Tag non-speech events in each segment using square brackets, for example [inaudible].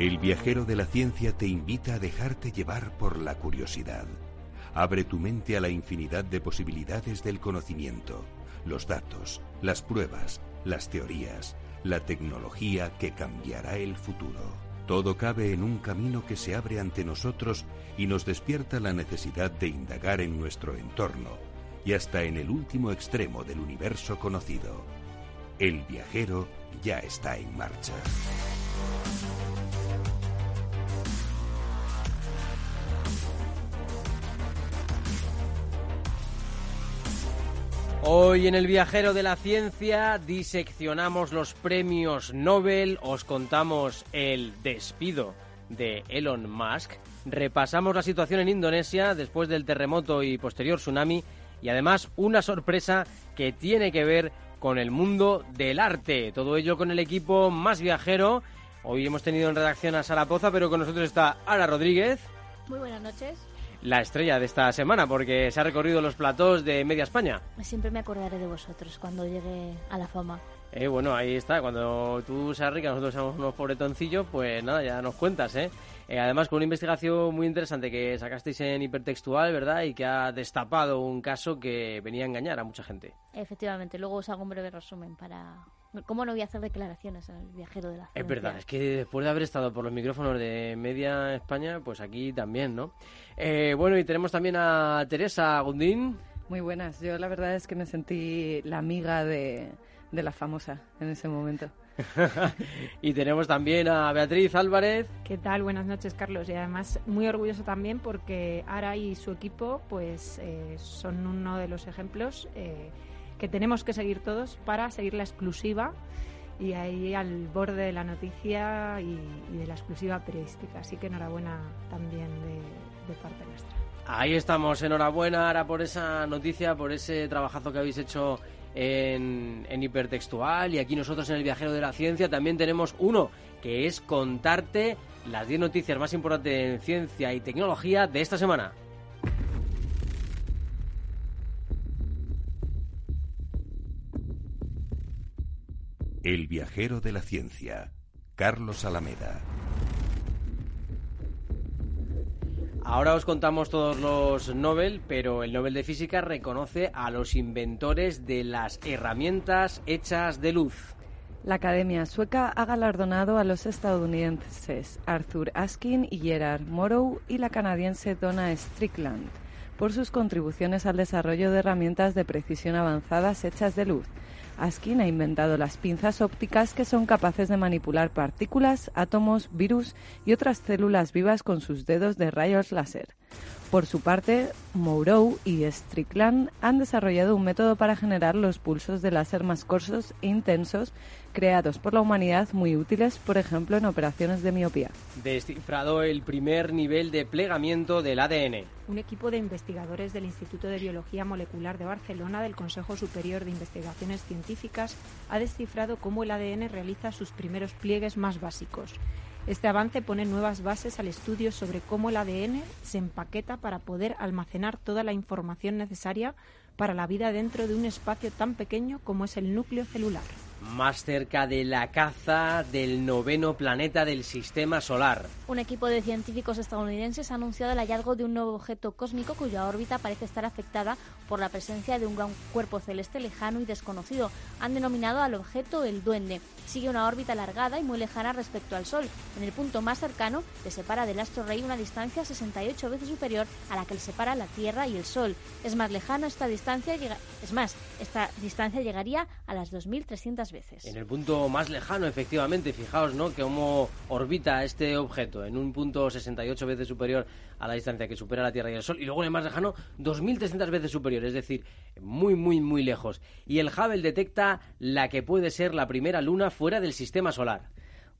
el viajero de la ciencia te invita a dejarte llevar por la curiosidad. Abre tu mente a la infinidad de posibilidades del conocimiento, los datos, las pruebas, las teorías, la tecnología que cambiará el futuro. Todo cabe en un camino que se abre ante nosotros y nos despierta la necesidad de indagar en nuestro entorno y hasta en el último extremo del universo conocido. El viajero ya está en marcha. Hoy en el Viajero de la Ciencia diseccionamos los premios Nobel, os contamos el despido de Elon Musk, repasamos la situación en Indonesia después del terremoto y posterior tsunami y además una sorpresa que tiene que ver con el mundo del arte. Todo ello con el equipo más viajero. Hoy hemos tenido en redacción a Sara Poza, pero con nosotros está Ara Rodríguez. Muy buenas noches la estrella de esta semana, porque se ha recorrido los platós de media España. Siempre me acordaré de vosotros cuando llegue a la fama. Eh, bueno, ahí está. Cuando tú seas rica, nosotros somos unos pobretoncillos, pues nada, ya nos cuentas, ¿eh? ¿eh? Además, con una investigación muy interesante que sacasteis en hipertextual, ¿verdad? Y que ha destapado un caso que venía a engañar a mucha gente. Efectivamente. Luego os hago un breve resumen para, ¿Cómo no voy a hacer declaraciones al viajero de la Es verdad, es que después de haber estado por los micrófonos de Media España, pues aquí también, ¿no? Eh, bueno, y tenemos también a Teresa Gundín. Muy buenas. Yo la verdad es que me sentí la amiga de, de la famosa en ese momento. [laughs] y tenemos también a Beatriz Álvarez. ¿Qué tal? Buenas noches, Carlos. Y además muy orgulloso también porque Ara y su equipo pues eh, son uno de los ejemplos eh, que tenemos que seguir todos para seguir la exclusiva y ahí al borde de la noticia y, de la exclusiva periodística. Así que enhorabuena también de, parte nuestra. Ahí estamos, enhorabuena ahora por esa noticia, por ese trabajazo que habéis hecho en, en, hipertextual y aquí nosotros en el Viajero de la Ciencia también tenemos uno que es contarte las 10 noticias más importantes en ciencia y tecnología de esta semana. El viajero de la ciencia, Carlos Alameda. Ahora os contamos todos los Nobel, pero el Nobel de Física reconoce a los inventores de las herramientas hechas de luz. La Academia Sueca ha galardonado a los estadounidenses Arthur Askin y Gerard Morrow y la canadiense Donna Strickland por sus contribuciones al desarrollo de herramientas de precisión avanzadas hechas de luz Askin ha inventado las pinzas ópticas que son capaces de manipular partículas, átomos, virus y otras células vivas con sus dedos de rayos láser. Por su parte, Moreau y Strickland han desarrollado un método para generar los pulsos de láser más cortos e intensos creados por la humanidad muy útiles, por ejemplo, en operaciones de miopía. Descifrado el primer nivel de plegamiento del ADN. Un equipo de investigadores del Instituto de Biología Molecular de Barcelona del Consejo Superior de Investigaciones Científicas ha descifrado cómo el ADN realiza sus primeros pliegues más básicos. Este avance pone nuevas bases al estudio sobre cómo el ADN se empaqueta para poder almacenar toda la información necesaria para la vida dentro de un espacio tan pequeño como es el núcleo celular más cerca de la caza del noveno planeta del sistema solar. Un equipo de científicos estadounidenses ha anunciado el hallazgo de un nuevo objeto cósmico cuya órbita parece estar afectada por la presencia de un gran cuerpo celeste lejano y desconocido. Han denominado al objeto el Duende. Sigue una órbita alargada y muy lejana respecto al Sol. En el punto más cercano le separa del astro rey una distancia 68 veces superior a la que le separa la Tierra y el Sol. Es más lejana esta distancia, es más, esta distancia llegaría a las 2.300 200 veces. En el punto más lejano, efectivamente, fijaos, ¿no? Cómo orbita este objeto en un punto 68 veces superior a la distancia que supera la Tierra y el Sol, y luego en el más lejano 2.300 veces superior, es decir, muy, muy, muy lejos. Y el Hubble detecta la que puede ser la primera luna fuera del sistema solar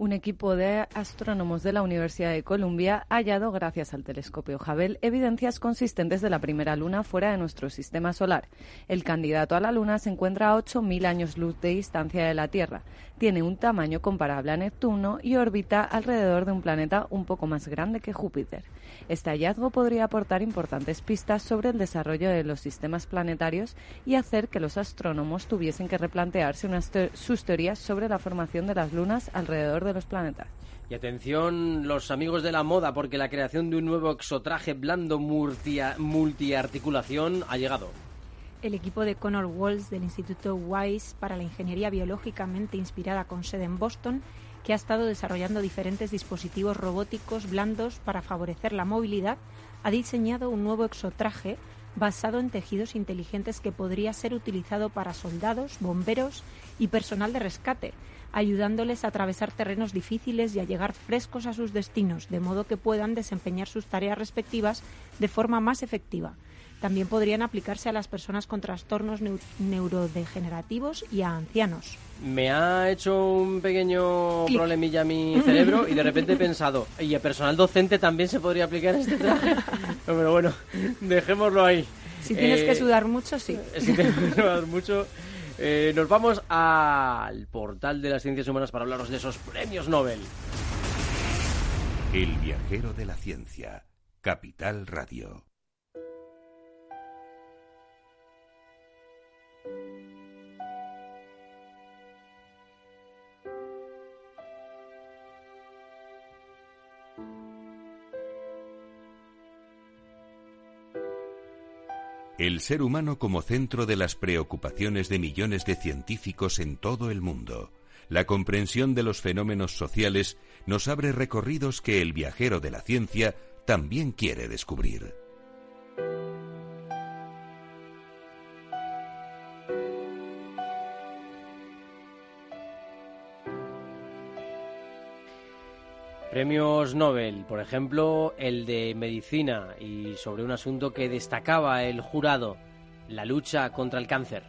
un equipo de astrónomos de la Universidad de Columbia ha hallado, gracias al telescopio Hubble, evidencias consistentes de la primera luna fuera de nuestro sistema solar. El candidato a la Luna se encuentra a 8.000 años luz de distancia de la Tierra. Tiene un tamaño comparable a Neptuno y orbita alrededor de un planeta un poco más grande que Júpiter. Este hallazgo podría aportar importantes pistas sobre el desarrollo de los sistemas planetarios y hacer que los astrónomos tuviesen que replantearse sus teorías sobre la formación de las lunas alrededor de los planetas. Y atención los amigos de la moda, porque la creación de un nuevo exotraje blando multiarticulación ha llegado. El equipo de Connor Walls del Instituto Wise para la Ingeniería Biológicamente Inspirada con sede en Boston, que ha estado desarrollando diferentes dispositivos robóticos blandos para favorecer la movilidad, ha diseñado un nuevo exotraje basado en tejidos inteligentes que podría ser utilizado para soldados, bomberos y personal de rescate, ayudándoles a atravesar terrenos difíciles y a llegar frescos a sus destinos, de modo que puedan desempeñar sus tareas respectivas de forma más efectiva. También podrían aplicarse a las personas con trastornos neurodegenerativos y a ancianos. Me ha hecho un pequeño problemilla mi cerebro y de repente he pensado, ¿y el personal docente también se podría aplicar este traje? [laughs] Pero bueno, dejémoslo ahí. Si tienes que eh, sudar mucho, sí. Si tienes que sudar mucho, eh, nos vamos al portal de las ciencias humanas para hablaros de esos premios Nobel. El viajero de la ciencia, Capital Radio. El ser humano como centro de las preocupaciones de millones de científicos en todo el mundo. La comprensión de los fenómenos sociales nos abre recorridos que el viajero de la ciencia también quiere descubrir. Premios Nobel, por ejemplo, el de medicina y sobre un asunto que destacaba el jurado, la lucha contra el cáncer.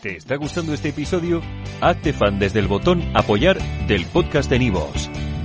¿Te está gustando este episodio? Hazte fan desde el botón apoyar del podcast de Nivos.